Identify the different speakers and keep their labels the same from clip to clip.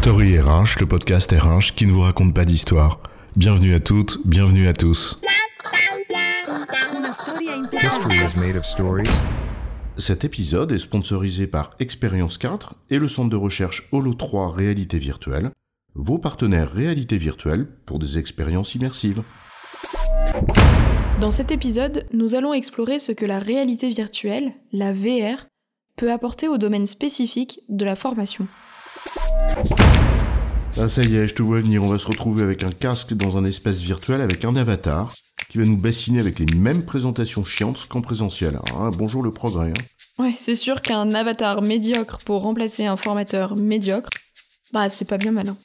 Speaker 1: Story RH, le podcast RH qui ne vous raconte pas d'histoire. Bienvenue à toutes, bienvenue à tous. Cet épisode est sponsorisé par Expérience 4 et le centre de recherche Holo 3 Réalité Virtuelle, vos partenaires réalité virtuelle pour des expériences immersives.
Speaker 2: Dans cet épisode, nous allons explorer ce que la réalité virtuelle, la VR, peut apporter au domaine spécifique de la formation.
Speaker 1: Ah ça y est, je te vois venir, on va se retrouver avec un casque dans un espace virtuel avec un avatar qui va nous bassiner avec les mêmes présentations chiantes qu'en présentiel. Ah, bonjour le progrès. hein.
Speaker 2: Ouais, c'est sûr qu'un avatar médiocre pour remplacer un formateur médiocre, bah c'est pas bien malin.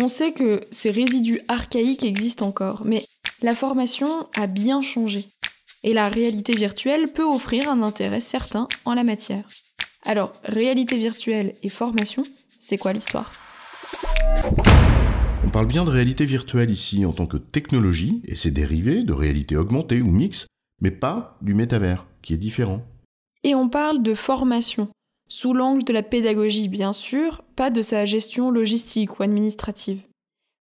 Speaker 2: On sait que ces résidus archaïques existent encore, mais la formation a bien changé. Et la réalité virtuelle peut offrir un intérêt certain en la matière. Alors, réalité virtuelle et formation, c'est quoi l'histoire?
Speaker 1: On parle bien de réalité virtuelle ici en tant que technologie et ses dérivés de réalité augmentée ou mix, mais pas du métavers, qui est différent.
Speaker 2: Et on parle de formation, sous l'angle de la pédagogie bien sûr, pas de sa gestion logistique ou administrative.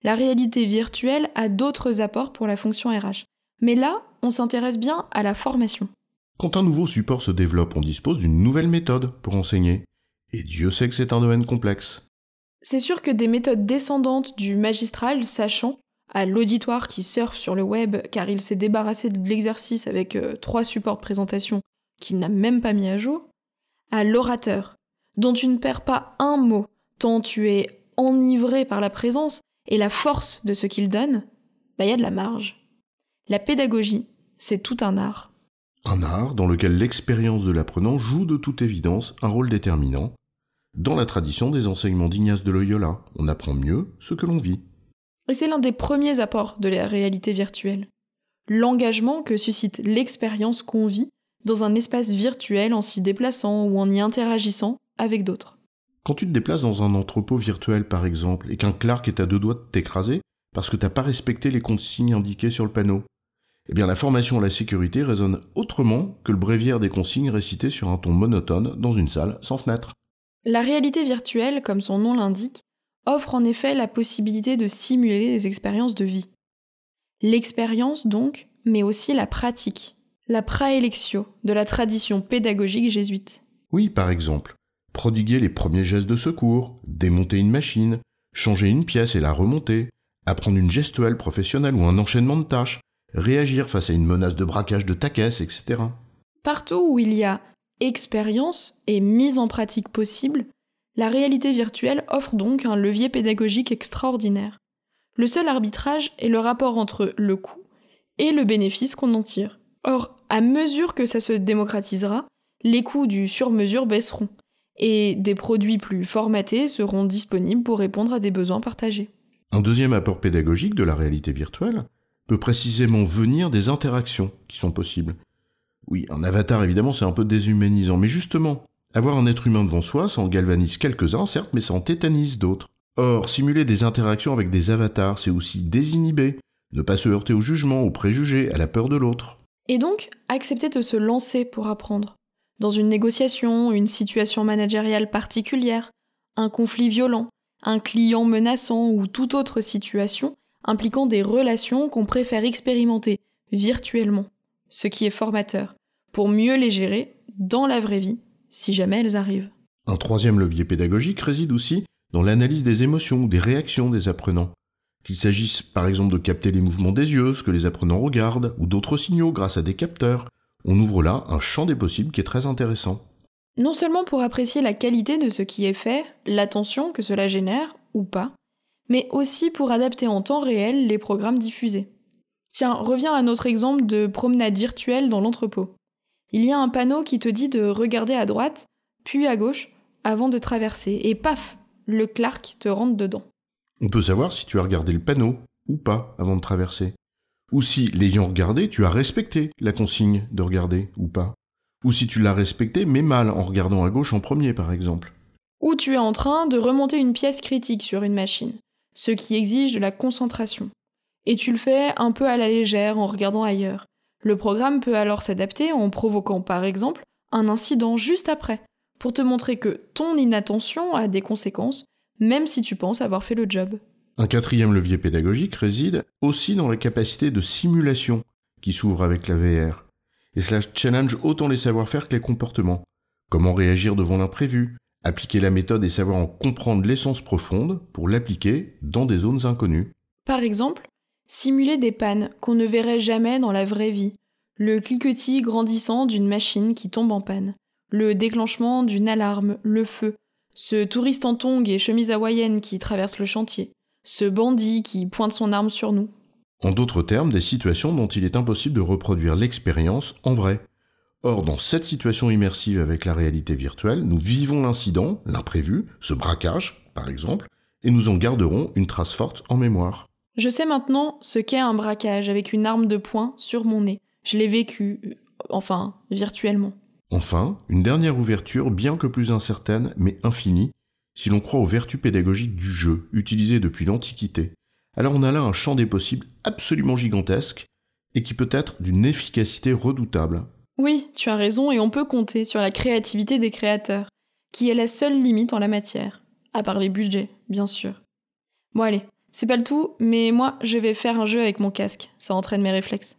Speaker 2: La réalité virtuelle a d'autres apports pour la fonction RH. Mais là, on s'intéresse bien à la formation.
Speaker 1: Quand un nouveau support se développe, on dispose d'une nouvelle méthode pour enseigner. Et Dieu sait que c'est un domaine complexe.
Speaker 2: C'est sûr que des méthodes descendantes du magistral sachant à l'auditoire qui surfe sur le web car il s'est débarrassé de l'exercice avec euh, trois supports de présentation qu'il n'a même pas mis à jour, à l'orateur, dont tu ne perds pas un mot tant tu es enivré par la présence et la force de ce qu'il donne, bah y a de la marge. La pédagogie, c'est tout un art.
Speaker 1: Un art dans lequel l'expérience de l'apprenant joue de toute évidence un rôle déterminant. Dans la tradition des enseignements d'Ignace de Loyola, on apprend mieux ce que l'on vit.
Speaker 2: Et c'est l'un des premiers apports de la réalité virtuelle. L'engagement que suscite l'expérience qu'on vit dans un espace virtuel en s'y déplaçant ou en y interagissant avec d'autres.
Speaker 1: Quand tu te déplaces dans un entrepôt virtuel par exemple, et qu'un Clark est à deux doigts de t'écraser parce que t'as pas respecté les consignes indiquées sur le panneau, eh bien la formation à la sécurité résonne autrement que le bréviaire des consignes récitées sur un ton monotone dans une salle sans fenêtre.
Speaker 2: La réalité virtuelle, comme son nom l'indique, offre en effet la possibilité de simuler des expériences de vie. L'expérience donc, mais aussi la pratique, la praelectio de la tradition pédagogique jésuite.
Speaker 1: Oui, par exemple, prodiguer les premiers gestes de secours, démonter une machine, changer une pièce et la remonter, apprendre une gestuelle professionnelle ou un enchaînement de tâches, réagir face à une menace de braquage de ta caisse, etc.
Speaker 2: Partout où il y a expérience et mise en pratique possible, la réalité virtuelle offre donc un levier pédagogique extraordinaire. Le seul arbitrage est le rapport entre le coût et le bénéfice qu'on en tire. Or, à mesure que ça se démocratisera, les coûts du sur-mesure baisseront et des produits plus formatés seront disponibles pour répondre à des besoins partagés.
Speaker 1: Un deuxième apport pédagogique de la réalité virtuelle peut précisément venir des interactions qui sont possibles. Oui, un avatar évidemment c'est un peu déshumanisant, mais justement, avoir un être humain devant soi, ça en galvanise quelques-uns, certes, mais ça en tétanise d'autres. Or, simuler des interactions avec des avatars, c'est aussi désinhiber, ne pas se heurter au jugement, aux préjugés, à la peur de l'autre.
Speaker 2: Et donc, accepter de se lancer pour apprendre. Dans une négociation, une situation managériale particulière, un conflit violent, un client menaçant ou toute autre situation impliquant des relations qu'on préfère expérimenter virtuellement, ce qui est formateur, pour mieux les gérer dans la vraie vie, si jamais elles arrivent.
Speaker 1: Un troisième levier pédagogique réside aussi dans l'analyse des émotions ou des réactions des apprenants. Qu'il s'agisse par exemple de capter les mouvements des yeux, ce que les apprenants regardent, ou d'autres signaux grâce à des capteurs, on ouvre là un champ des possibles qui est très intéressant.
Speaker 2: Non seulement pour apprécier la qualité de ce qui est fait, l'attention que cela génère, ou pas, mais aussi pour adapter en temps réel les programmes diffusés. Tiens, reviens à notre exemple de promenade virtuelle dans l'entrepôt. Il y a un panneau qui te dit de regarder à droite, puis à gauche, avant de traverser, et paf, le Clark te rentre dedans.
Speaker 1: On peut savoir si tu as regardé le panneau ou pas avant de traverser. Ou si, l'ayant regardé, tu as respecté la consigne de regarder ou pas. Ou si tu l'as respecté mais mal en regardant à gauche en premier par exemple.
Speaker 2: Ou tu es en train de remonter une pièce critique sur une machine, ce qui exige de la concentration. Et tu le fais un peu à la légère en regardant ailleurs. Le programme peut alors s'adapter en provoquant par exemple un incident juste après, pour te montrer que ton inattention a des conséquences, même si tu penses avoir fait le job.
Speaker 1: Un quatrième levier pédagogique réside aussi dans la capacité de simulation qui s'ouvre avec la VR. Et cela challenge autant les savoir-faire que les comportements. Comment réagir devant l'imprévu, appliquer la méthode et savoir en comprendre l'essence profonde pour l'appliquer dans des zones inconnues.
Speaker 2: Par exemple, simuler des pannes qu'on ne verrait jamais dans la vraie vie, le cliquetis grandissant d'une machine qui tombe en panne, le déclenchement d'une alarme, le feu, ce touriste en tongs et chemise hawaïenne qui traverse le chantier, ce bandit qui pointe son arme sur nous.
Speaker 1: En d'autres termes, des situations dont il est impossible de reproduire l'expérience en vrai. Or, dans cette situation immersive avec la réalité virtuelle, nous vivons l'incident, l'imprévu, ce braquage, par exemple, et nous en garderons une trace forte en mémoire.
Speaker 2: Je sais maintenant ce qu'est un braquage avec une arme de poing sur mon nez. Je l'ai vécu, euh, enfin, virtuellement.
Speaker 1: Enfin, une dernière ouverture, bien que plus incertaine, mais infinie, si l'on croit aux vertus pédagogiques du jeu, utilisées depuis l'Antiquité. Alors on a là un champ des possibles absolument gigantesque, et qui peut être d'une efficacité redoutable.
Speaker 2: Oui, tu as raison, et on peut compter sur la créativité des créateurs, qui est la seule limite en la matière. À part les budgets, bien sûr. Bon allez, c'est pas le tout, mais moi je vais faire un jeu avec mon casque, ça entraîne mes réflexes.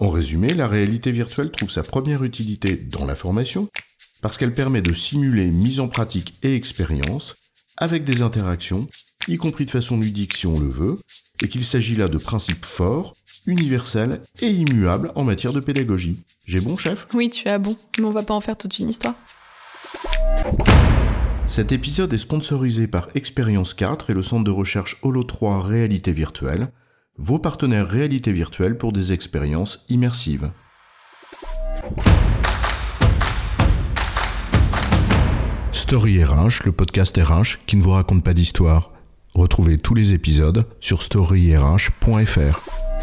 Speaker 1: En résumé, la réalité virtuelle trouve sa première utilité dans la formation parce qu'elle permet de simuler mise en pratique et expérience avec des interactions, y compris de façon ludique si on le veut, et qu'il s'agit là de principes forts, universels et immuables en matière de pédagogie. J'ai bon, chef?
Speaker 2: Oui, tu as bon, mais on va pas en faire toute une histoire.
Speaker 1: Cet épisode est sponsorisé par Expérience 4 et le centre de recherche Holo 3 Réalité Virtuelle, vos partenaires réalité virtuelle pour des expériences immersives. Story RH, le podcast RH qui ne vous raconte pas d'histoire. Retrouvez tous les épisodes sur storyrh.fr.